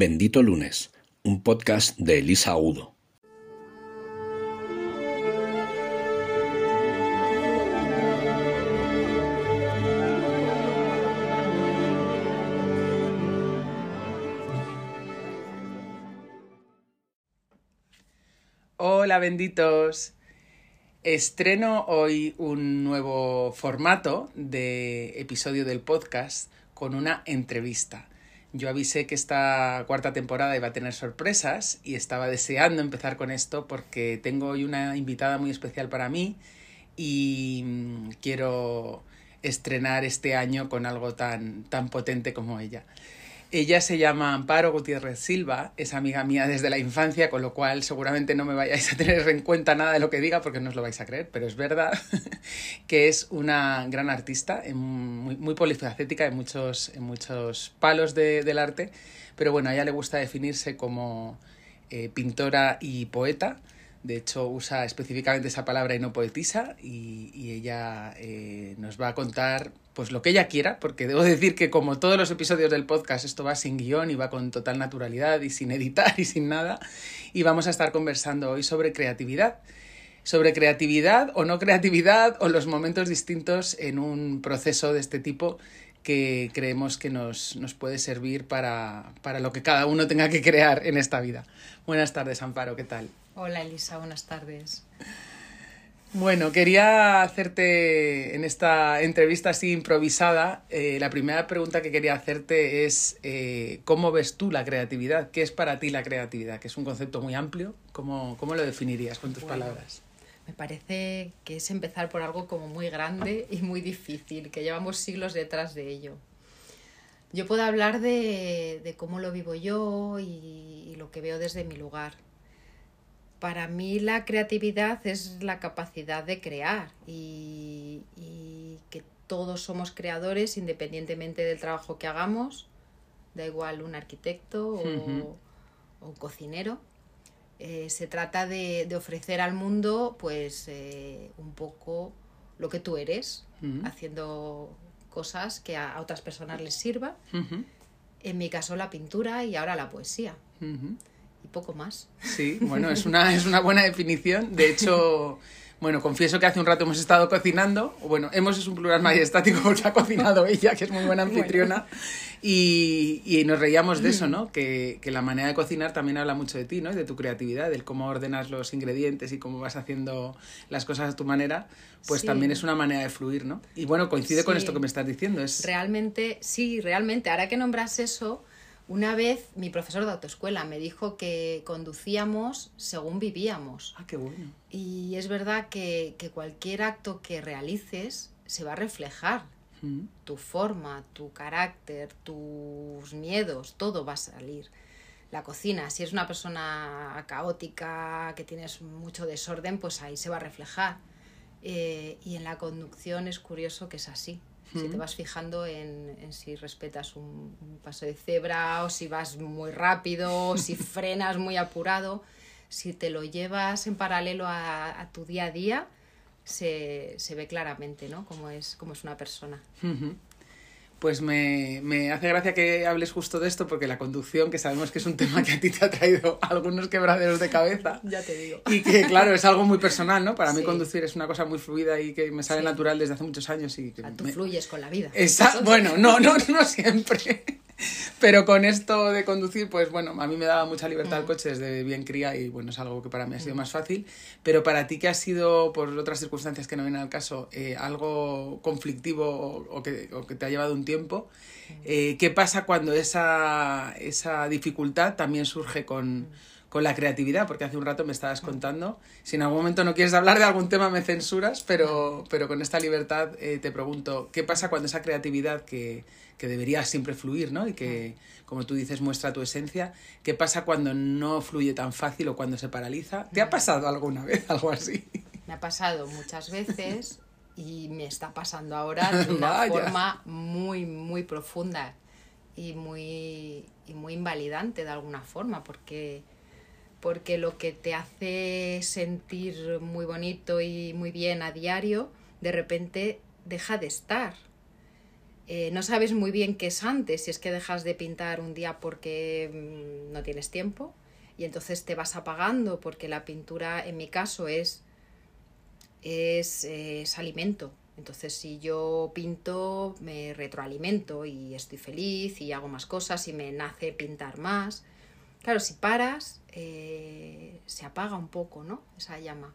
Bendito Lunes, un podcast de Elisa Udo. Hola benditos. Estreno hoy un nuevo formato de episodio del podcast con una entrevista. Yo avisé que esta cuarta temporada iba a tener sorpresas y estaba deseando empezar con esto porque tengo hoy una invitada muy especial para mí y mm, quiero estrenar este año con algo tan, tan potente como ella. Ella se llama Amparo Gutiérrez Silva, es amiga mía desde la infancia, con lo cual seguramente no me vayáis a tener en cuenta nada de lo que diga porque no os lo vais a creer, pero es verdad que es una gran artista, muy, muy polifacética en muchos, en muchos palos de, del arte, pero bueno, a ella le gusta definirse como eh, pintora y poeta. De hecho, usa específicamente esa palabra y no poetisa, y, y ella eh, nos va a contar pues lo que ella quiera, porque debo decir que como todos los episodios del podcast, esto va sin guion y va con total naturalidad y sin editar y sin nada, y vamos a estar conversando hoy sobre creatividad sobre creatividad o no creatividad o los momentos distintos en un proceso de este tipo que creemos que nos, nos puede servir para, para, lo que cada uno tenga que crear en esta vida. Buenas tardes, Amparo, ¿qué tal? Hola, Elisa, buenas tardes. Bueno, quería hacerte en esta entrevista así improvisada, eh, la primera pregunta que quería hacerte es eh, ¿cómo ves tú la creatividad? ¿Qué es para ti la creatividad? Que es un concepto muy amplio. ¿Cómo, cómo lo definirías con tus Bueno, palabras? Me parece que es empezar por algo como muy grande y muy difícil, que llevamos siglos detrás de ello. Yo puedo hablar de, de cómo lo vivo yo y, y lo que veo desde mi lugar. Para mí la creatividad es la capacidad de crear y, y que todos somos creadores independientemente del trabajo que hagamos, da igual un arquitecto o, un cocinero. Eh, se trata de, de ofrecer al mundo pues eh, un poco lo que tú eres, haciendo cosas que a, a otras personas les sirva. Ujú, En mi caso la pintura y ahora la poesía. Y poco más. Sí, bueno, es una, es una buena definición. De hecho, bueno, confieso que hace un rato hemos estado cocinando. Bueno, hemos es un plural majestático porque ha cocinado ella, que es muy buena anfitriona. Y, y nos reíamos de eso, ¿no? Que, que la manera de cocinar también habla mucho de ti, ¿no? Y de tu creatividad, del cómo ordenas los ingredientes y cómo vas haciendo las cosas a tu manera. Pues Sí. también es una manera de fluir, ¿no? Y bueno, coincide con esto que me estás diciendo. Es... Realmente, sí, realmente, ahora que nombras eso, una vez mi profesor de autoescuela me dijo que conducíamos según vivíamos. Ah, qué bueno. Y es verdad que, que cualquier acto que realices se va a reflejar. Ujú. Tu forma, tu carácter, tus miedos, todo va a salir. La cocina, si es una persona caótica, que tienes mucho desorden, pues ahí se va a reflejar. Eh, y en la conducción es curioso que es así. Si te vas fijando en, en si respetas un, un paso de cebra o si vas muy rápido o si frenas muy apurado, si te lo llevas en paralelo a, a tu día a día, se, se ve claramente ¿no? cómo, es, cómo es una persona. Pues me, me hace gracia que hables justo de esto porque la conducción, que sabemos que es un tema que a ti te ha traído algunos quebraderos de cabeza Ya te digo. y que claro, es algo muy personal, ¿no? Para mí conducir es una cosa muy fluida y que me sale Sí. natural desde hace muchos años y que Tú me- fluyes con la vida. Esa- bueno, no, no, no siempre. Pero con esto de conducir, pues bueno, a mí me daba mucha libertad el coche desde bien cría y bueno, es algo que para mí ha sido más fácil. Pero para ti que ha sido, por otras circunstancias que no vienen al caso, eh, algo conflictivo o, o que, o que te ha llevado un tiempo, eh, ¿qué pasa cuando esa, esa dificultad también surge con, con la creatividad? Porque hace un rato me estabas contando, si en algún momento no quieres hablar de algún tema me censuras, pero, pero con esta libertad eh, te pregunto, ¿qué pasa cuando esa creatividad que, que debería siempre fluir, ¿no? Y que, como tú dices, muestra tu esencia, ¿qué pasa cuando no fluye tan fácil o cuando se paraliza? ¿Te ha pasado alguna vez algo así? Me ha pasado muchas veces y me está pasando ahora de una Vaya. forma muy, muy profunda y muy, y muy invalidante de alguna forma, porque, porque lo que te hace sentir muy bonito y muy bien a diario, de repente deja de estar. eh, no sabes muy bien qué es antes, si es que dejas de pintar un día porque mm, no tienes tiempo y entonces te vas apagando porque la pintura en mi caso es, es, es alimento. Entonces si yo pinto me retroalimento y estoy feliz y hago más cosas y me nace pintar más. Claro, si paras eh, se apaga un poco, ¿no? Esa llama.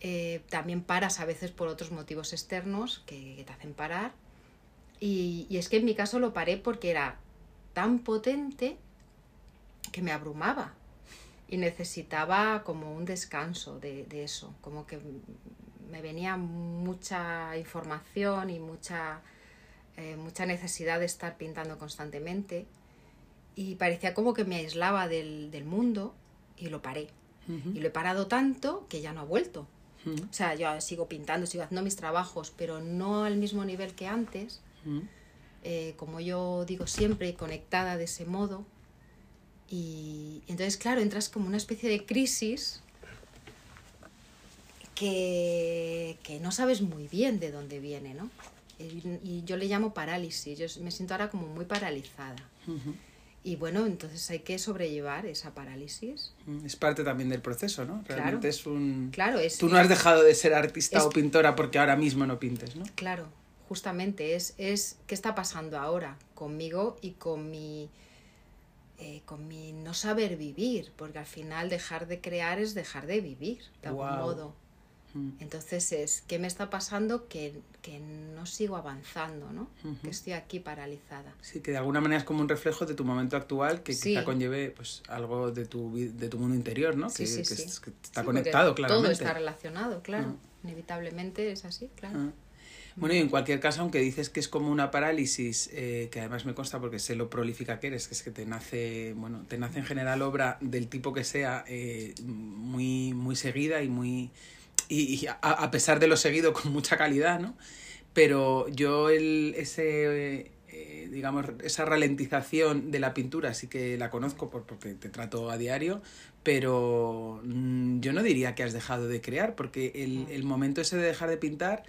Eh, también paras a veces por otros motivos externos que, te hacen parar y, es que en mi caso lo paré porque era tan potente que me abrumaba y necesitaba como un descanso de, eso, como que me venía mucha información y mucha, eh, mucha necesidad de estar pintando constantemente y parecía como que me aislaba del, mundo y lo paré. Y lo he parado tanto que ya no ha vuelto. O sea, yo sigo pintando, sigo haciendo mis trabajos, pero no al mismo nivel que antes eh, como yo digo siempre, conectada de ese modo. Y, entonces, claro, entras como una especie de crisis que, que, no sabes muy bien de dónde viene, ¿no? Y, yo le llamo parálisis, yo me siento ahora como muy paralizada. Y bueno, entonces hay que sobrellevar esa parálisis. Es parte también del proceso, ¿no? Realmente es un... Claro, es... Tú no has dejado de ser artista o pintora porque ahora mismo no pintes, ¿no? Claro, justamente es, es qué está pasando ahora conmigo y con mi, eh, con mi no saber vivir, porque al final dejar de crear es dejar de vivir, de algún modo. Entonces es, ¿qué me está pasando? Que, que no sigo avanzando, ¿no? Que estoy aquí paralizada. Sí, que de alguna manera es como un reflejo de tu momento actual que quizá conlleve pues, algo de tu, de tu mundo interior, ¿no? Sí, que, sí, que, está conectado, claramente. Todo está relacionado, claro. Mm. Inevitablemente es así, claro. Mm. Bueno, y en cualquier caso, aunque dices que es como una parálisis, eh, que además me consta porque sé lo prolífica que eres, que es que te nace, bueno, te nace en general obra del tipo que sea, eh, muy, muy seguida y muy. Y, a, pesar de lo seguido, con mucha calidad, ¿no? Pero yo el, ese. Eh, digamos, esa ralentización de la pintura sí que la conozco por, porque te trato a diario, pero mm, yo no diría que has dejado de crear, porque el, el momento ese de dejar de pintar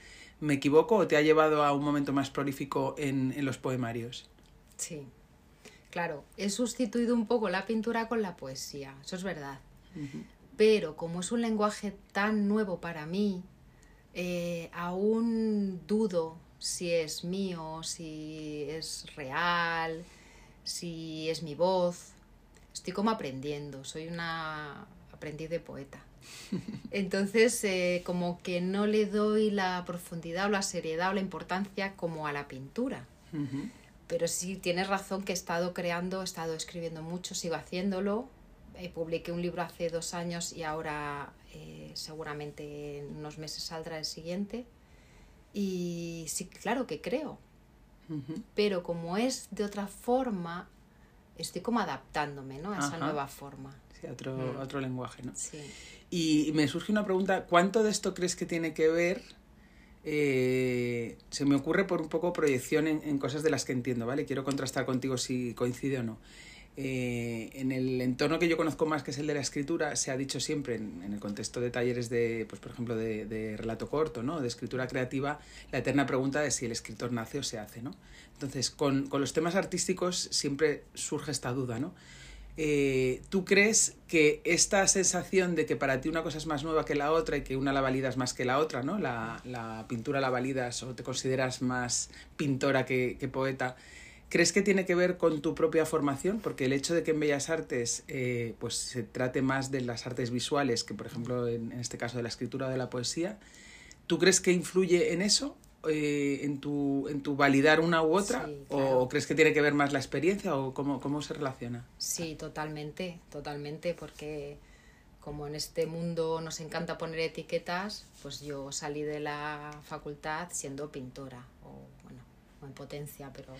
¿Me equivoco o te ha llevado a un momento más prolífico en, los poemarios? Sí, claro, he sustituido un poco la pintura con la poesía, eso es verdad. Pero como es un lenguaje tan nuevo para mí, eh, aún dudo si es mío, si es real, si es mi voz. Estoy como aprendiendo, soy una aprendiz de poeta. Entonces, eh, como que no le doy la profundidad o la seriedad o la importancia como a la pintura. Pero sí tienes razón que he estado creando, he estado escribiendo mucho, sigo haciéndolo. Eh, publiqué un libro hace dos años y ahora eh, seguramente en unos meses saldrá el siguiente. Y sí, claro que creo. Pero como es de otra forma, estoy como adaptándome ¿no? a esa nueva forma. Sí, otro, mm. otro lenguaje, ¿no? Sí. Y me surge una pregunta, ¿cuánto de esto crees que tiene que ver? Eh, se me ocurre por un poco proyección en, cosas de las que entiendo, ¿vale? Quiero contrastar contigo si coincide o no. Eh, en el entorno que yo conozco más, que es el de la escritura, se ha dicho siempre, en, el contexto de talleres de, pues, por ejemplo, de, relato corto, ¿no? de escritura creativa, la eterna pregunta de si el escritor nace o se hace. ¿no? Entonces, con, con los temas artísticos siempre surge esta duda, ¿no? Eh, ¿tú crees que esta sensación de que para ti una cosa es más nueva que la otra y que una la validas más que la otra, ¿no? La, la pintura la validas o te consideras más pintora que, poeta, ¿crees que tiene que ver con tu propia formación? Porque el hecho de que en Bellas Artes eh, pues se trate más de las artes visuales que, por ejemplo, en, en este caso de la escritura o de la poesía, ¿tú crees que influye en eso? Eh, en, tu, en tu validar una u otra? ¿O crees que tiene que ver más la experiencia o cómo, cómo se relaciona? Sí, totalmente, totalmente, porque como en este mundo nos encanta poner etiquetas, pues yo salí de la facultad siendo pintora, en potencia, pero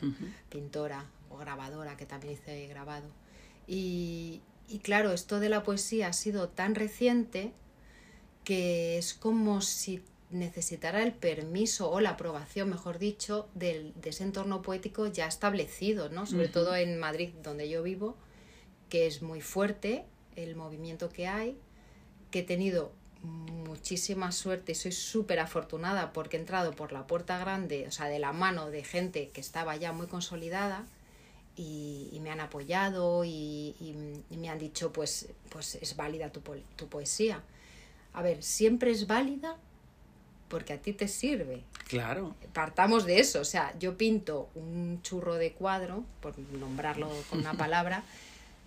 pintora o grabadora, que también hice grabado. Y, y claro, esto de la poesía ha sido tan reciente que es como si necesitará el permiso o la aprobación, mejor dicho, del, de ese entorno poético ya establecido, ¿no? Sobre todo en Madrid, donde yo vivo, que es muy fuerte el movimiento que hay, que he tenido muchísima suerte y soy súper afortunada porque he entrado por la puerta grande, o sea, de la mano de gente que estaba ya muy consolidada y, y me han apoyado y, y- y me han dicho, pues, pues es válida tu, po- tu poesía. A ver, siempre es válida porque a ti te sirve. Claro. Partamos de eso, o sea, yo pinto un churro de cuadro, por nombrarlo con una palabra,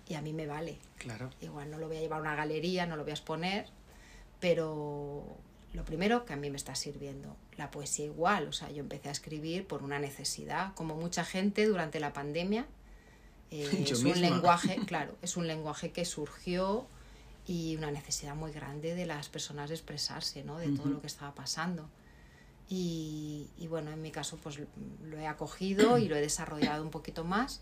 y a mí me vale. Claro. Igual no lo voy a llevar a una galería, no lo voy a exponer, pero lo primero que a mí me está sirviendo. La poesía igual, o sea, yo empecé a escribir por una necesidad, como mucha gente durante la pandemia. eh, es misma. un lenguaje, claro, es un lenguaje que surgió y una necesidad muy grande de las personas de expresarse, ¿no? De todo lo que estaba pasando. Y, y bueno, en mi caso pues lo he acogido y lo he desarrollado un poquito más,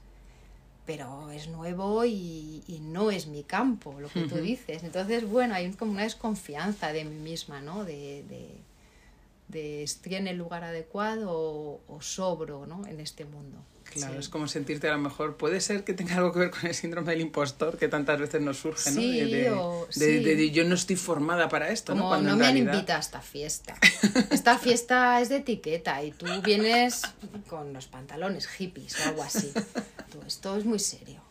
pero es nuevo y, y no es mi campo, lo que tú dices. Entonces, bueno, hay como una desconfianza de mí misma, ¿no? De, de, de estoy en el lugar adecuado o, o sobro, ¿no? En este mundo. Claro, Sí. es como sentirte a lo mejor. Puede ser que tenga algo que ver con el síndrome del impostor que tantas veces nos surge, ¿no? Sí, de, de- o- sí. de yo no estoy formada para esto, ¿no? Cuando no me han realidad- invitado a esta fiesta. Esta fiesta es de etiqueta y tú vienes con los pantalones hippies o algo así. Tú, esto es muy serio.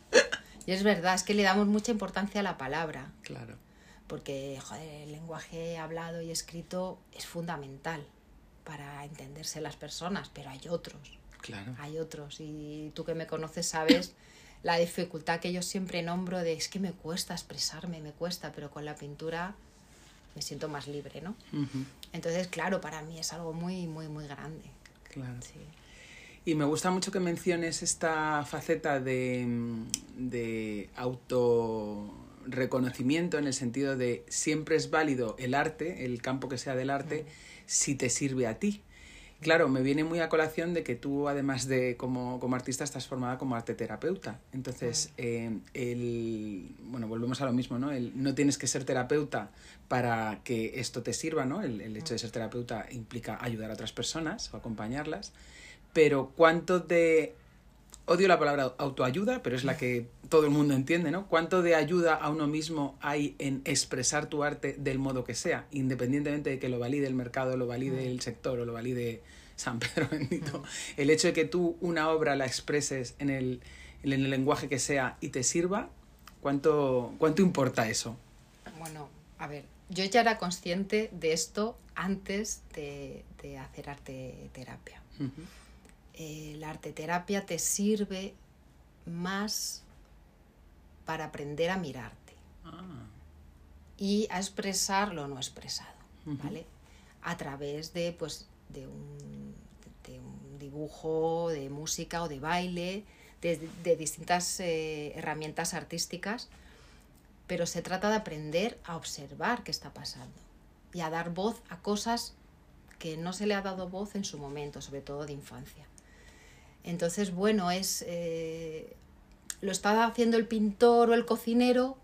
Y es verdad, es que le damos mucha importancia a la palabra, Claro. Porque joder, el lenguaje hablado y escrito es fundamental para entenderse las personas, pero hay otros, Claro. hay otros. Y tú que me conoces sabes la dificultad que yo siempre nombro de es que me cuesta expresarme, me cuesta, pero con la pintura me siento más libre, ¿no? Ujú, Entonces, claro, para mí es algo muy, muy, muy grande. Claro. Sí. Y me gusta mucho que menciones esta faceta de, de autorreconocimiento en el sentido de siempre es válido el arte, el campo que sea del arte, si te sirve a ti. Claro, me viene muy a colación de que tú, además de como, como artista, estás formada como arte terapeuta. Entonces, eh, el, bueno, volvemos a lo mismo, ¿no? El, no tienes que ser terapeuta para que esto te sirva, ¿no? El, el hecho de ser terapeuta implica ayudar a otras personas o acompañarlas pero cuánto de odio la palabra autoayuda, pero es la que todo el mundo entiende, ¿no? ¿Cuánto de ayuda a uno mismo hay en expresar tu arte del modo que sea, independientemente de que lo valide el mercado, lo valide el sector o lo valide San Pedro bendito? El hecho de que tú una obra la expreses en el, en el lenguaje que sea y te sirva, ¿cuánto, cuánto importa eso? Bueno, a ver, yo ya era consciente de esto antes de, de hacer arte terapia. Ujú. Eh, la arte terapia te sirve más para aprender a mirarte Ah, y a expresar lo no expresado. ¿vale? A través de, pues, de un, de un dibujo, de música o de baile, de, de distintas eh, herramientas artísticas, pero se trata de aprender a observar qué está pasando y a dar voz a cosas que no se le ha dado voz en su momento, sobre todo de infancia. Entonces, bueno, es eh, lo está haciendo el pintor o el cocinero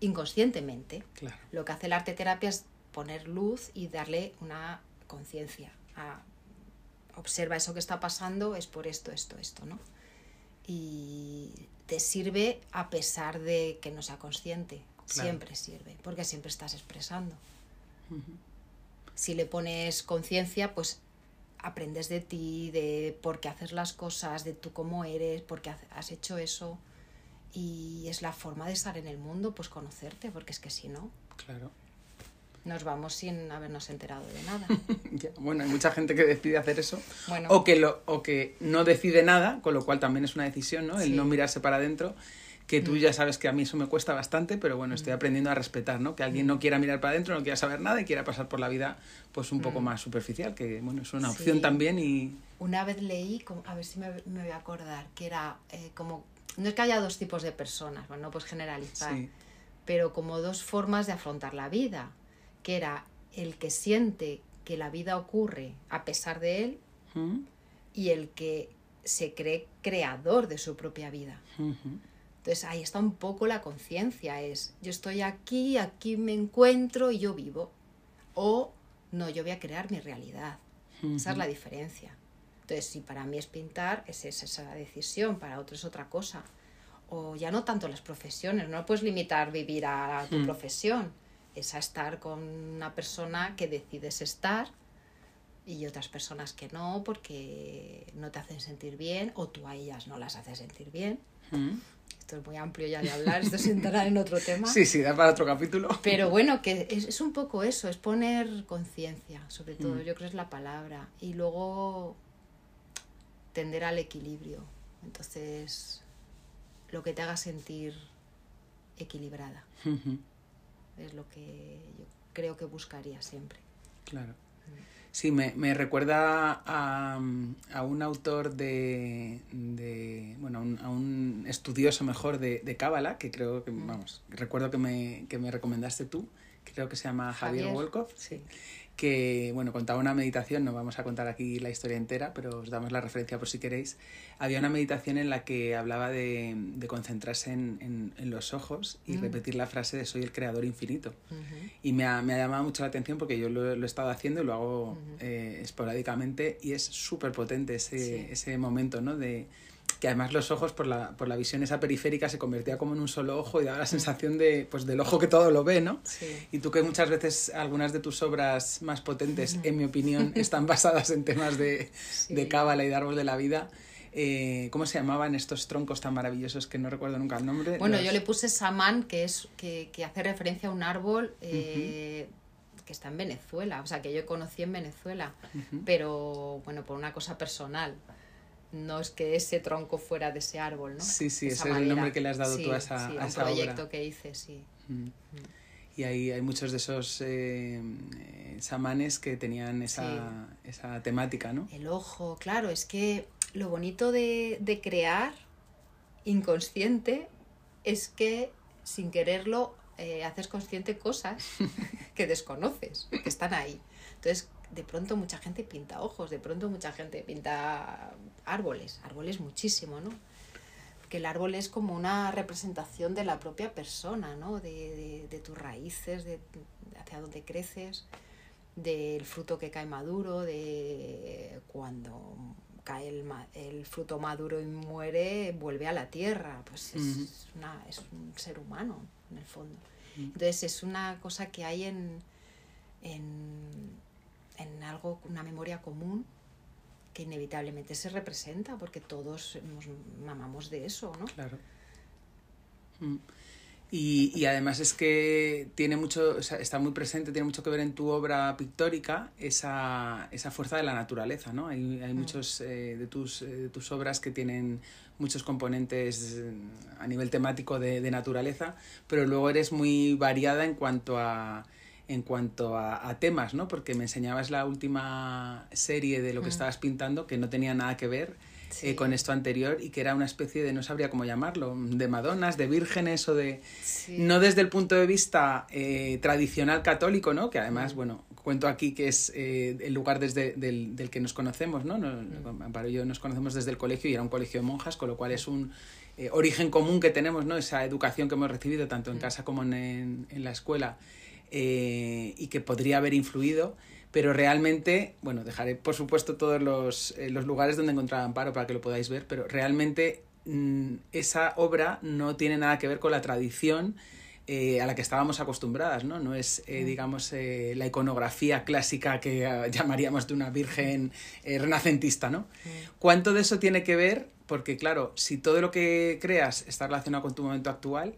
inconscientemente. claro. Lo que hace el arte terapia es poner luz y darle una conciencia. a- Observa eso que está pasando, es por esto, esto, esto, ¿no? Y te sirve a pesar de que no sea consciente. Claro. Siempre sirve, porque siempre estás expresando. Si le pones conciencia, pues aprendes de ti, de por qué haces las cosas, de tú cómo eres, por qué has hecho eso. Y es la forma de estar en el mundo, pues conocerte, porque es que si no, Claro. nos vamos sin habernos enterado de nada. Ya, Bueno, hay mucha gente que decide hacer eso. Bueno, O que, lo, o que no decide nada, con lo cual también es una decisión, ¿no? El Sí. no mirarse para adentro, que tú ya sabes que a mí eso me cuesta bastante, pero bueno, estoy aprendiendo a respetar, ¿no? Que alguien no quiera mirar para adentro, no quiera saber nada y quiera pasar por la vida pues un poco más superficial, que bueno, es una opción Sí. también y... una vez leí, a ver si me, me voy a acordar, que era eh, como, no es que haya dos tipos de personas, bueno, no puedes generalizar, Sí, pero como dos formas de afrontar la vida, que era el que siente que la vida ocurre a pesar de él ¿Mm? y el que se cree creador de su propia vida. Ujú. Entonces ahí está un poco la conciencia, es yo estoy aquí, aquí me encuentro y yo vivo. O no, yo voy a crear mi realidad. Esa es la diferencia. Entonces, si para mí es pintar, es esa, esa decisión, para otro es otra cosa. O ya no tanto las profesiones, no puedes limitar vivir a tu Mm. profesión. es a estar con una persona que decides estar y otras personas que no porque no te hacen sentir bien o tú a ellas no las haces sentir bien. Mm. Esto es muy amplio ya de hablar, esto se entrará en otro tema. Sí, sí, da para otro capítulo. Pero bueno, que es, es un poco eso, es poner conciencia, sobre todo, Mm. yo creo que es la palabra. Y luego tender al equilibrio. Entonces, lo que te haga sentir equilibrada es lo que yo creo que buscaría siempre. Claro. Sí, me, me recuerda a, a un autor de, de bueno, a un, a un estudioso mejor de, de Cábala, que creo que, vamos, recuerdo que me, que me recomendaste tú, creo que se llama Javier, Javier, Wolkoff, sí. Que, bueno, contaba una meditación, no vamos a contar aquí la historia entera, pero os damos la referencia por si queréis. Había una meditación en la que hablaba de, de concentrarse en, en, en los ojos y Mm. repetir la frase de soy el creador infinito. Y me ha, me ha llamado mucho la atención porque yo lo, lo he estado haciendo y lo hago eh, esporádicamente y es súper potente ese, Sí. ese momento, ¿no? De que además los ojos por la, por la visión esa periférica se convertía como en un solo ojo y daba la sensación de, pues, del ojo que todo lo ve, ¿no? Sí. Y tú que muchas veces algunas de tus obras más potentes, en mi opinión, están basadas en temas de, Sí. de cábala y de árbol de la vida. eh, ¿Cómo se llamaban estos troncos tan maravillosos que no recuerdo nunca el nombre? Bueno, Los- yo le puse samán, que es que, que hace referencia a un árbol eh, que está en Venezuela, o sea, que yo conocí en Venezuela, pero bueno, por una cosa personal. No es que ese tronco fuera de ese árbol, ¿no? Sí, sí, ese es el nombre que le has dado Sí, tú a esa, sí, a un esa obra. proyecto que hice, sí. Mm. Y ahí hay muchos de esos eh, eh, chamanes que tenían esa, esa temática, ¿no? El ojo, claro, es que lo bonito de, de crear inconsciente es que sin quererlo eh, haces consciente cosas que desconoces, que están ahí. Entonces, de pronto mucha gente pinta ojos, de pronto mucha gente pinta árboles, árboles muchísimo, ¿no? Porque el árbol es como una representación de la propia persona, ¿no? De, de- de tus raíces, de, hacia dónde creces, del fruto que cae maduro, de cuando cae el, ma- el fruto maduro y muere, vuelve a la tierra. Pues es, una, es un ser humano, en el fondo. Entonces es una cosa que hay en, en, en algo, una memoria común que inevitablemente se representa porque todos hemos- mamamos de eso, ¿no? Claro. Mm. Y, y además es que tiene mucho, o sea, está muy presente, tiene mucho que ver en tu obra pictórica esa, esa fuerza de la naturaleza, ¿no? Hay, hay muchos eh, de, tus, eh, de tus obras que tienen muchos componentes eh, a nivel temático de, de naturaleza, pero luego eres muy variada en cuanto a en cuanto a, a temas, ¿no? Porque me enseñabas la última serie de lo que Mm. estabas pintando que no tenía nada que ver Sí. eh, con esto anterior y que era una especie de, no sabría cómo llamarlo, de madonas, de vírgenes o de... Sí. No desde el punto de vista eh, tradicional católico, ¿no? Que Mm. además, bueno, cuento aquí que es eh, el lugar desde del, del que nos conocemos, ¿no? No- Mm. Y yo nos conocemos desde el colegio y era un colegio de monjas, con lo cual es un eh, origen común que tenemos, ¿no? Esa educación que hemos recibido tanto en Mm. casa como en, en la escuela eh, y que podría haber influido, pero realmente, bueno, dejaré por supuesto todos los, eh, los lugares donde encontraba Amparo para que lo podáis ver, pero realmente mm, esa obra no tiene nada que ver con la tradición eh, a la que estábamos acostumbradas, ¿no? No es, eh, digamos, eh, la iconografía clásica que llamaríamos de una virgen renacentista, ¿no? ¿Cuánto de eso tiene que ver? Porque, claro, si todo lo que creas está relacionado con tu momento actual,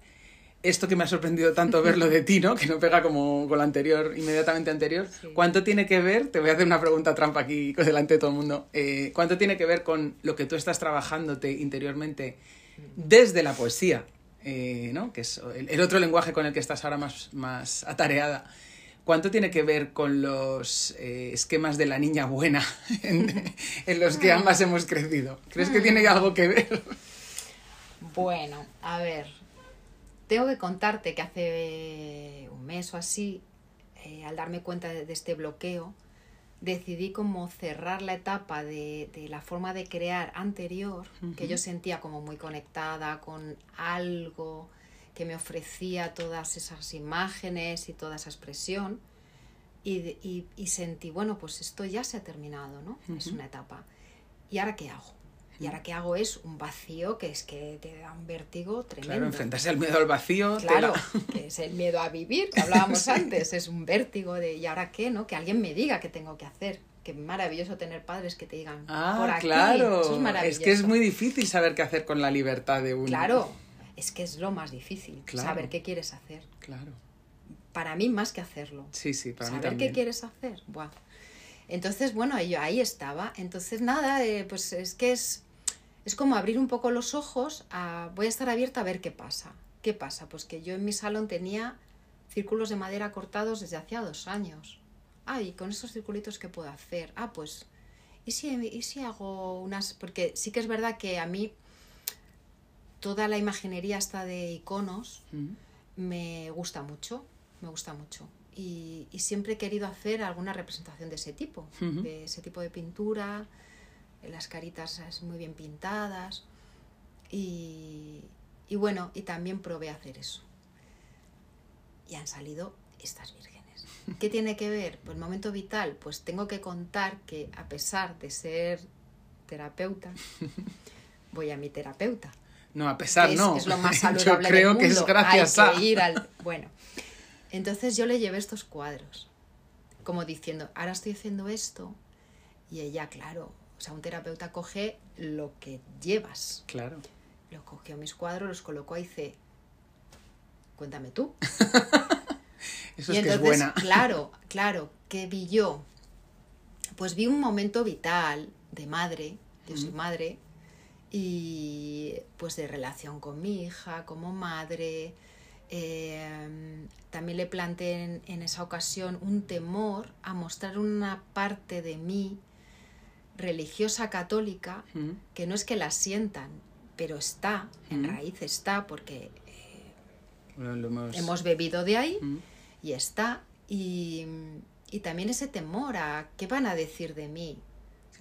esto que me ha sorprendido tanto verlo de ti, ¿no? Que no pega como con lo anterior, inmediatamente anterior. Sí. ¿Cuánto tiene que ver? Te voy a hacer una pregunta trampa aquí delante de todo el mundo. Eh, ¿Cuánto tiene que ver con lo que tú estás trabajándote interiormente desde la poesía? Eh, ¿no? Que es el, el otro lenguaje con el que estás ahora más, más atareada. ¿Cuánto tiene que ver con los eh, esquemas de la niña buena en, en los que ambas hemos crecido? ¿Crees que tiene algo que ver? Bueno, a ver, tengo que contarte que hace un mes o así, eh, al darme cuenta de, de este bloqueo, decidí como cerrar la etapa de, de la forma de crear anterior, que yo sentía como muy conectada con algo que me ofrecía todas esas imágenes y toda esa expresión. Y, de- y- y sentí, bueno, pues esto ya se ha terminado, ¿no? Es una etapa. ¿Y ahora qué hago? Y ahora que hago es un vacío que es que te da un vértigo tremendo. Claro, enfrentarse al miedo al vacío. Claro, que es el miedo a vivir, que hablábamos antes, es un vértigo de ¿y ahora qué? ¿no? Que alguien me diga qué tengo que hacer. Qué maravilloso tener padres que te digan Ah, por aquí. claro. Eso es es maravilloso. que es muy difícil saber qué hacer con la libertad de uno. Claro, es que es lo más difícil, Claro. saber qué quieres hacer. Claro. Para mí más que hacerlo. Sí, sí, para mí saber también. qué quieres hacer. Buah. Entonces, bueno, yo ahí estaba. Entonces, nada, eh, pues es que es, es como abrir un poco los ojos a... Voy a estar abierta a ver qué pasa. ¿Qué pasa? Pues que yo en mi salón tenía círculos de madera cortados desde hacía dos años. Ah, y con esos circulitos, ¿qué puedo hacer? Ah, pues... ¿Y si, ¿Y si hago unas...? Porque sí que es verdad que a mí toda la imaginería esta de iconos Mm. me gusta mucho, me gusta mucho. Y, y siempre he querido hacer alguna representación de ese tipo, de ese tipo de pintura, las caritas muy bien pintadas. Y, y bueno, y también probé a hacer eso. Y han salido estas vírgenes. ¿Qué tiene que ver? Pues el momento vital, pues tengo que contar que a pesar de ser terapeuta, voy a mi terapeuta No, a pesar, es, no. es lo más Yo saludable creo del que es gracias Hay a. que ir al bueno entonces yo le llevé estos cuadros como diciendo ahora estoy haciendo esto y ella claro o sea un terapeuta coge lo que llevas Claro. lo cogió mis cuadros los colocó y dice cuéntame tú Eso y es que es entonces, buena. claro, claro, ¿qué vi yo? Pues vi un momento vital de madre, yo soy madre, y pues de relación con mi hija, como madre. eh, también le planteé en, en esa ocasión un temor a mostrar una parte de mí religiosa católica Mm. que no es que la sientan, pero está, en raíz está, porque lo hemos... hemos bebido de ahí Mm. y está. Y, y también ese temor a qué van a decir de mí.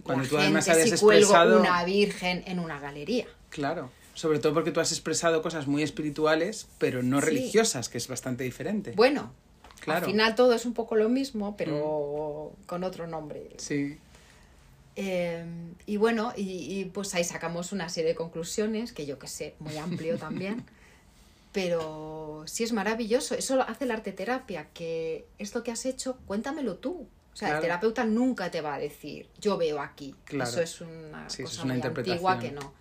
Cuando la tú además gente habías si cuelgo expresado- una virgen en una galería. Claro. Sobre todo porque tú has expresado cosas muy espirituales, pero no Sí. religiosas, que es bastante diferente. Bueno, Claro. al final todo es un poco lo mismo, pero con otro nombre. Sí. Eh, y bueno, y, y, pues ahí sacamos una serie de conclusiones, que yo que sé, muy amplio también. Pero sí es maravilloso. Eso lo hace la arte terapia, que esto que has hecho, cuéntamelo tú. O sea, Claro. el terapeuta nunca te va a decir, yo veo aquí. Claro. Eso es una Sí, cosa es una muy interpretación. antigua que no.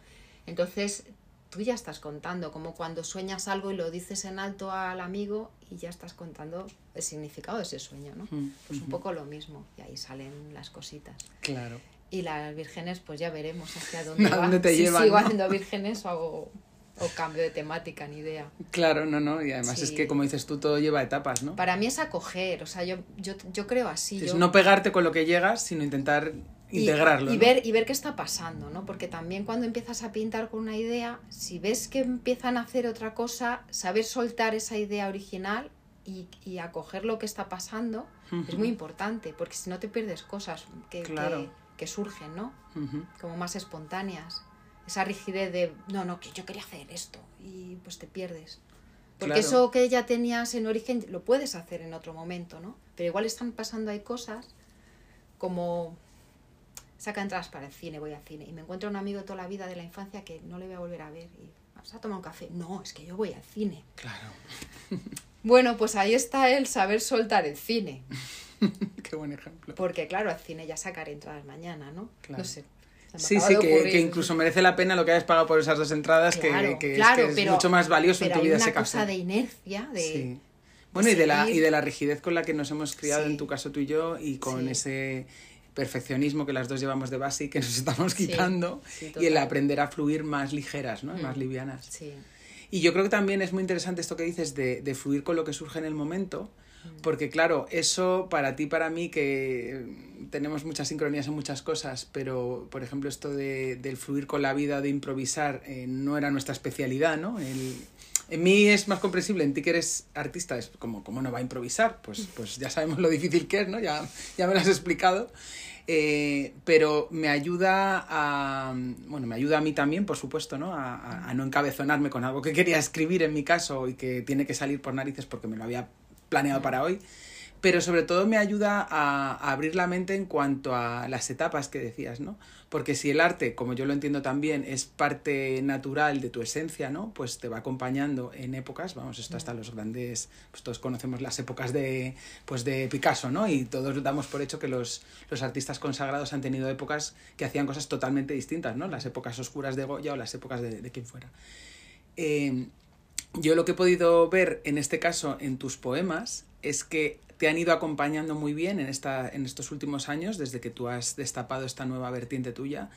Entonces, tú ya estás contando, como cuando sueñas algo y lo dices en alto al amigo y ya estás contando el significado de ese sueño, ¿no? Mm, Pues un poco lo mismo, y ahí salen las cositas. Claro. Y las vírgenes, pues ya veremos hacia dónde ¿A va. dónde te si llevan, sigo no? haciendo vírgenes o hago o cambio de temática, ni idea. Claro, no, no. Y además es que, como dices tú, todo lleva etapas, ¿no? Para mí es acoger, o sea, yo, yo, yo creo así. Es yo- no pegarte con lo que llegas, sino intentar y- integrarlo. Y, ¿no? ver, y ver qué está pasando, ¿no? Porque también cuando empiezas a pintar con una idea, si ves que empiezan a hacer otra cosa, saber soltar esa idea original y, y acoger lo que está pasando es muy importante, porque si no te pierdes cosas que, Claro. que, que surgen, ¿no? Ujú. como más espontáneas. Esa rigidez de, no, no, que yo quería hacer esto y pues te pierdes. Porque Claro. eso que ya tenías en origen lo puedes hacer en otro momento, ¿no? Pero igual están pasando ahí cosas como saca entradas para el cine, voy al cine y me encuentro un amigo de toda la vida de la infancia que no le voy a volver a ver y vamos a tomar un café. No, es que yo voy al cine. Claro. Bueno, pues ahí está el saber soltar el cine. Qué buen ejemplo. Porque claro, al cine ya sacaré entradas mañana, ¿no? Claro. No sé. Sí, sí, de que, incluso merece la pena lo que hayas pagado por esas dos entradas, que- Claro, que, es claro, que es, mucho más valioso en tu hay vida una ese cosa café. de inercia, de... Sí. Bueno, y de, la, y de la rigidez con la que nos hemos criado, Sí. en tu caso tú y yo, y con Sí. ese perfeccionismo que las dos llevamos de base y que nos estamos quitando, y el aprender a fluir más ligeras, ¿no? Mm. más livianas. Sí, Y yo creo que también es muy interesante esto que dices de, de fluir con lo que surge en el momento, Mm. Porque claro, eso para ti, para mí, que eh, tenemos muchas sincronías en muchas cosas, pero por ejemplo esto de, del fluir con la vida, de improvisar, eh, no era nuestra especialidad, ¿no? El- en mí es más comprensible, en ti que eres artista, es como, ¿cómo no va a improvisar? Pues, pues ya sabemos lo difícil que es, ¿no? Ya, ya me lo has explicado. Eh, pero me ayuda a. Bueno, me ayuda a mí también, por supuesto, ¿no? A, a- a no encabezonarme con algo que quería escribir en mi caso y que tiene que salir por narices porque me lo había planeado para hoy. pero sobre todo me ayuda a, abrir la mente en cuanto a las etapas que decías, ¿no? Porque si el arte, como yo lo entiendo también, es parte natural de tu esencia, ¿no? Pues te va acompañando en épocas, vamos, esto hasta los grandes, pues todos conocemos las épocas de, pues de Picasso, ¿no? Y todos damos por hecho que los, los artistas consagrados han tenido épocas que hacían cosas totalmente distintas, ¿no? Las épocas oscuras de Goya o las épocas de, de quien fuera. Eh, yo lo que he podido ver en este caso en tus poemas es que te han ido acompañando muy bien en, esta, en estos últimos años, desde que tú has destapado esta nueva vertiente tuya,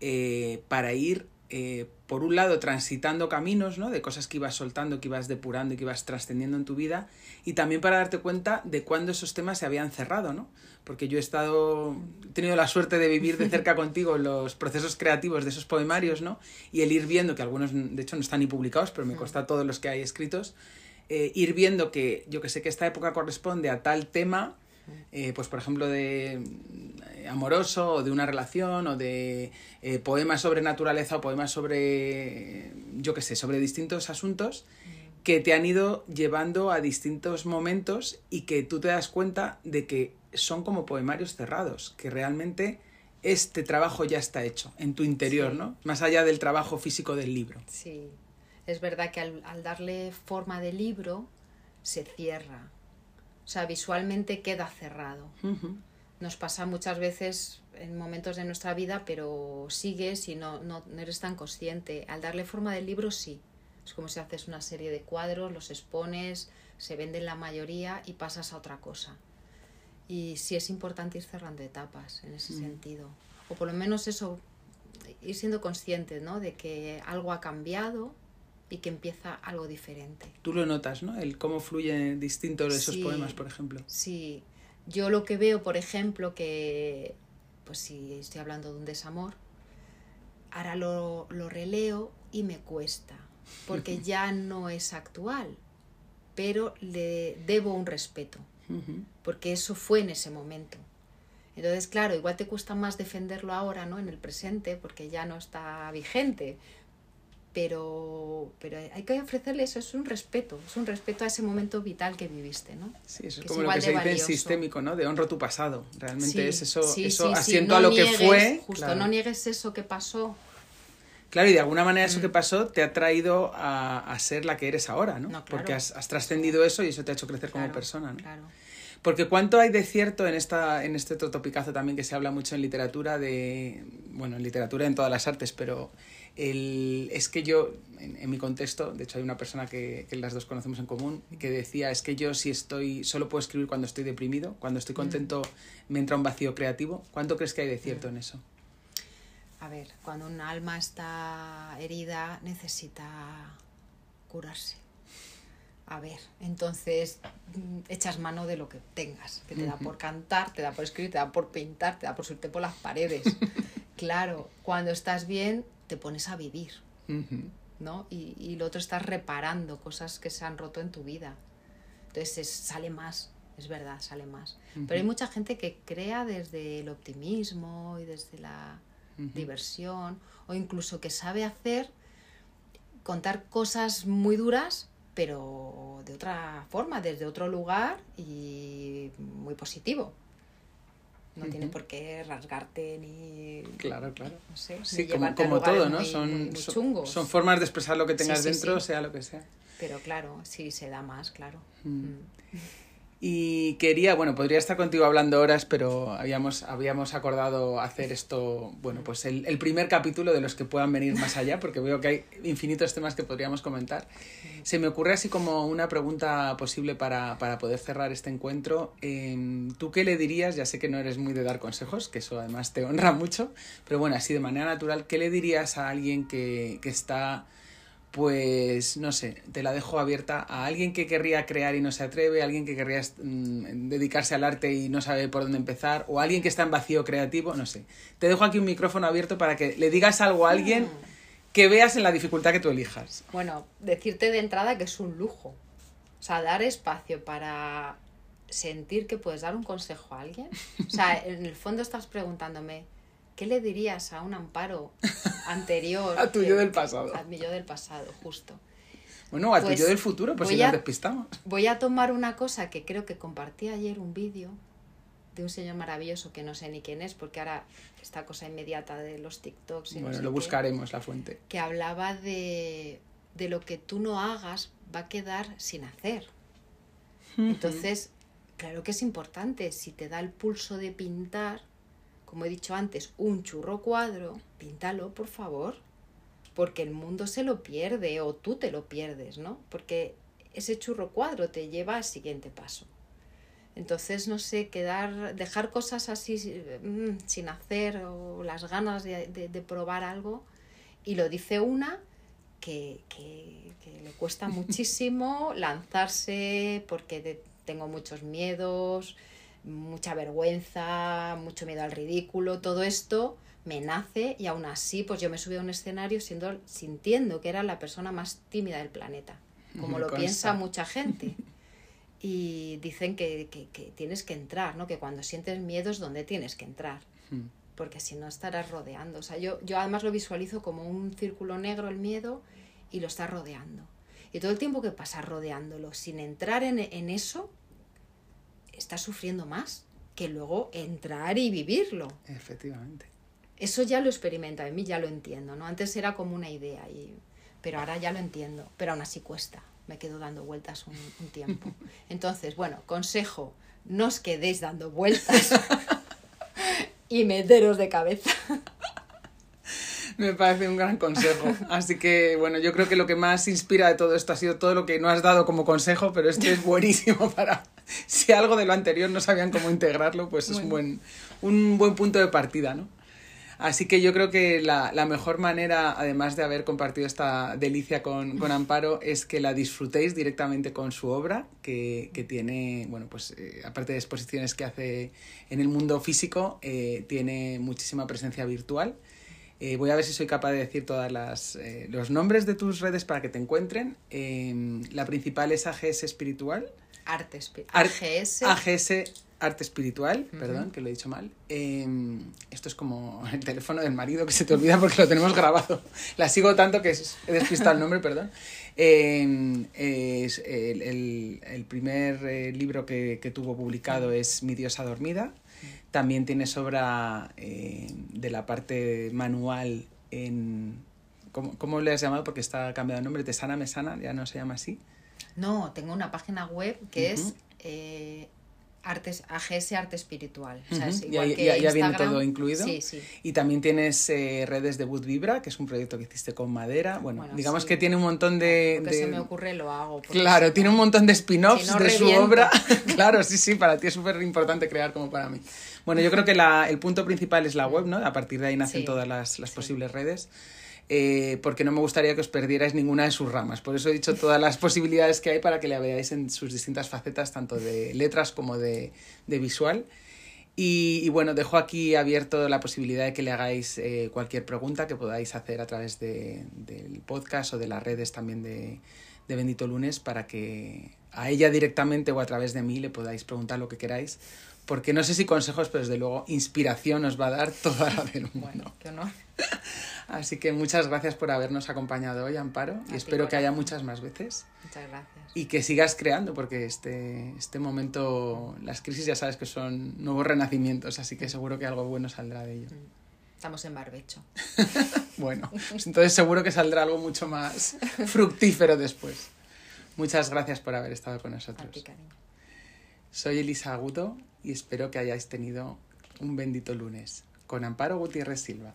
eh, para ir, eh, por un lado, transitando caminos, ¿no? De cosas que ibas soltando, que ibas depurando y que ibas trascendiendo en tu vida, y también para darte cuenta de cuándo esos temas se habían cerrado, ¿no? Porque yo he estado, he tenido la suerte de vivir de cerca contigo los procesos creativos de esos poemarios, ¿no? Y el ir viendo, que algunos, de hecho, no están ni publicados, pero me consta todos los que hay escritos, eh, ir viendo que yo que sé que esta época corresponde a tal tema, eh, pues por ejemplo de amoroso o de una relación o de eh, poemas sobre naturaleza o poemas sobre, yo que sé, sobre distintos asuntos que te han ido llevando a distintos momentos y que tú te das cuenta de que son como poemarios cerrados, que realmente este trabajo ya está hecho en tu interior, Sí. ¿no? Más allá del trabajo físico del libro. Sí, es verdad que al, al darle forma de libro se cierra. O sea, visualmente queda cerrado. Nos pasa muchas veces en momentos de nuestra vida, pero sigues y no, no, no eres tan consciente. Al darle forma del libro, sí. Es como si haces una serie de cuadros, los expones, se venden la mayoría y pasas a otra cosa. Y sí es importante ir cerrando etapas en ese sentido. O por lo menos eso, ir siendo consciente ¿no? de que algo ha cambiado y que empieza algo diferente. Tú lo notas, ¿no? El cómo fluyen distintos esos Sí. poemas, por ejemplo. Sí, yo lo que veo, por ejemplo, que, pues si estoy hablando de un desamor, ahora lo, lo releo y me cuesta, porque ya no es actual, pero le debo un respeto, porque eso fue en ese momento. Entonces, claro, igual te cuesta más defenderlo ahora, ¿no? En el presente, porque ya no está vigente. Pero, pero hay que ofrecerle eso, es un respeto, es un respeto a ese momento vital que viviste, ¿no? Sí, eso es que es como lo que se dice en sistémico, ¿no? De honro tu pasado. Realmente Sí, es eso, sí, eso sí, asiento no a lo que fue. Justo, claro. no niegues eso que pasó. Claro, y de alguna manera Mm. eso que pasó te ha traído a, a ser la que eres ahora, ¿no? No, claro. Porque has, has trascendido eso y eso te ha hecho crecer como persona, ¿no? Claro. Porque cuánto hay de cierto en esta en este otro topicazo también que se habla mucho en literatura de bueno en literatura en todas las artes pero el, es que yo en, en mi contexto de hecho hay una persona que, que las dos conocemos en común que decía es que yo si estoy solo puedo escribir cuando estoy deprimido cuando estoy contento me entra un vacío creativo cuánto crees que hay de cierto en eso A ver, cuando un alma está herida, necesita curarse. A ver, entonces mm, echas mano de lo que tengas, que te da por cantar, te da por escribir, te da por pintar, te da por subirte por las paredes. claro, cuando estás bien, te pones a vivir. ¿no? Y, y lo otro estás reparando cosas que se han roto en tu vida. Entonces es- sale más, es verdad, sale más. Pero hay mucha gente que crea desde el optimismo y desde la diversión, o incluso que sabe hacer, contar cosas muy duras, pero de otra forma, desde otro lugar y muy positivo. No tiene por qué rasgarte ni. claro claro No sé, sí ni como, todo no muy- son muy- son- formas de expresar lo que tengas sí, dentro sea lo que sea Pero claro, sí se da más, claro. Mm. Y quería, bueno, podría estar contigo hablando horas, pero habíamos, habíamos acordado hacer esto, bueno, pues el, el primer capítulo de los que puedan venir más allá, porque veo que hay infinitos temas que podríamos comentar. Se me ocurre así como una pregunta posible para, para poder cerrar este encuentro. Em, ¿Tú qué le dirías? Ya sé que no eres muy de dar consejos, que eso además te honra mucho, pero bueno, así de manera natural, ¿qué le dirías a alguien que, que está pues no sé, te la dejo abierta a alguien que querría crear y no se atreve, a alguien que querría mm, dedicarse al arte y no sabe por dónde empezar, o alguien que está en vacío creativo, no sé. Te dejo aquí un micrófono abierto para que le digas algo a alguien que veas en la dificultad que tú elijas. Bueno, decirte de entrada que es un lujo. O sea, dar espacio para sentir que puedes dar un consejo a alguien. O sea, en el fondo estás preguntándome, ¿qué le dirías a un amparo anterior? A tu que- yo del pasado. A mi yo del pasado, justo. Bueno, a Pues tuyo del futuro, pues si nos despistamos. Voy a tomar una cosa que creo que compartí ayer un vídeo de un señor maravilloso que no sé ni quién es, porque ahora esta cosa inmediata de los TikToks y no Bueno, sé lo qué, buscaremos la fuente. que hablaba de, de lo que tú no hagas va a quedar sin hacer. Entonces, claro que es importante, si te da el pulso de pintar, como he dicho antes, un churro cuadro, píntalo, por favor, porque el mundo se lo pierde o tú te lo pierdes, ¿no? Porque ese churro cuadro te lleva al siguiente paso. Entonces, no sé, quedar, dejar cosas así mm, sin hacer o las ganas de, de- de probar algo. Y lo dice una que, que- que le cuesta muchísimo lanzarse porque de- tengo muchos miedos, mucha vergüenza, mucho miedo al ridículo, todo esto me nace y aún así pues yo me subí a un escenario siendo, sintiendo que era la persona más tímida del planeta, como Me lo consta. piensa mucha gente. Y dicen que, que- que tienes que entrar, ¿no? Que cuando sientes miedo es donde tienes que entrar Mm. porque si no estarás rodeando. O sea, yo, yo además lo visualizo como un círculo negro el miedo y lo estás rodeando. Y todo el tiempo que pasas rodeándolo sin entrar en, en eso, estás sufriendo más que luego entrar y vivirlo. Efectivamente. Eso ya lo experimento, a mí ya lo entiendo, ¿no? Antes era como una idea, y, pero ahora ya lo entiendo, pero aún así cuesta, me quedo dando vueltas un, un tiempo. Entonces, bueno, consejo, no os quedéis dando vueltas y meteros de cabeza. Me parece un gran consejo. Así que, bueno, yo creo que lo que más inspira de todo esto ha sido todo lo que no has dado como consejo, pero este es buenísimo para... Si algo de lo anterior no sabían cómo integrarlo, pues es un buen, un buen punto de partida, ¿no? Así que yo creo que la, la mejor manera, además de haber compartido esta delicia con, con Amparo, es que la disfrutéis directamente con su obra, que, que tiene, bueno, pues eh, aparte de exposiciones que hace en el mundo físico, eh, tiene muchísima presencia virtual. Eh, voy a ver si soy capaz de decir eh, los nombres de tus redes para que te encuentren. Eh, la principal es AGS Espiritual. Arte, espi- Ar- AGS. AGS Arte Espiritual, perdón, que lo he dicho mal. Eh, esto es como el teléfono del marido que se te olvida porque lo tenemos grabado. La sigo tanto que he despistado el nombre, perdón. Eh, es el, el- el primer eh, libro que, que tuvo publicado es Mi diosa dormida. También tienes obra eh, de la parte manual en... ¿Cómo, ¿Cómo le has llamado? Porque está cambiado el nombre. Tesana Mesana, ya no se llama así. No, tengo una página web que es eh, artes, AGS Arte Espiritual. O sea, Ujú, es ya- igual ya- que ya viene todo incluido. Sí, sí. Y también tienes eh, redes de Wood Vibra, que es un proyecto que hiciste con madera. Bueno, Bueno, digamos sí. que tiene un montón de... Lo que de- se me ocurre lo hago. Claro, si tiene no- un montón de spin-offs Si no, de su obra. claro, sí, sí, para ti es súper importante crear como para mí. Bueno, yo creo que la- el punto principal es la web, ¿no? A partir de ahí nacen todas las, posibles redes. Eh, porque no me gustaría que os perdierais ninguna de sus ramas. Por eso he dicho todas las posibilidades que hay para que la veáis en sus distintas facetas, tanto de letras como de, de visual. Y, y bueno, dejo aquí abierto la posibilidad de que le hagáis eh, cualquier pregunta que podáis hacer a través de- del podcast o de las redes también de, de Bendito Lunes para que a ella directamente o a través de mí le podáis preguntar lo que queráis. Porque no sé si consejos, pero desde luego inspiración os va a dar toda la del mundo. Bueno, qué honor. Así que muchas gracias por habernos acompañado hoy, Amparo. A Y ti, espero que haya muchas más veces. Muchas gracias. Y que sigas creando, porque este, este momento, las crisis ya sabes que son nuevos renacimientos, así que seguro que algo bueno saldrá de ello. Estamos en barbecho. Bueno, pues entonces seguro que saldrá algo mucho más fructífero después. Muchas gracias por haber estado con A nosotros. ti, cariño. Soy Elisa Agudo y espero que hayáis tenido un bendito lunes con Amparo Gutiérrez Silva.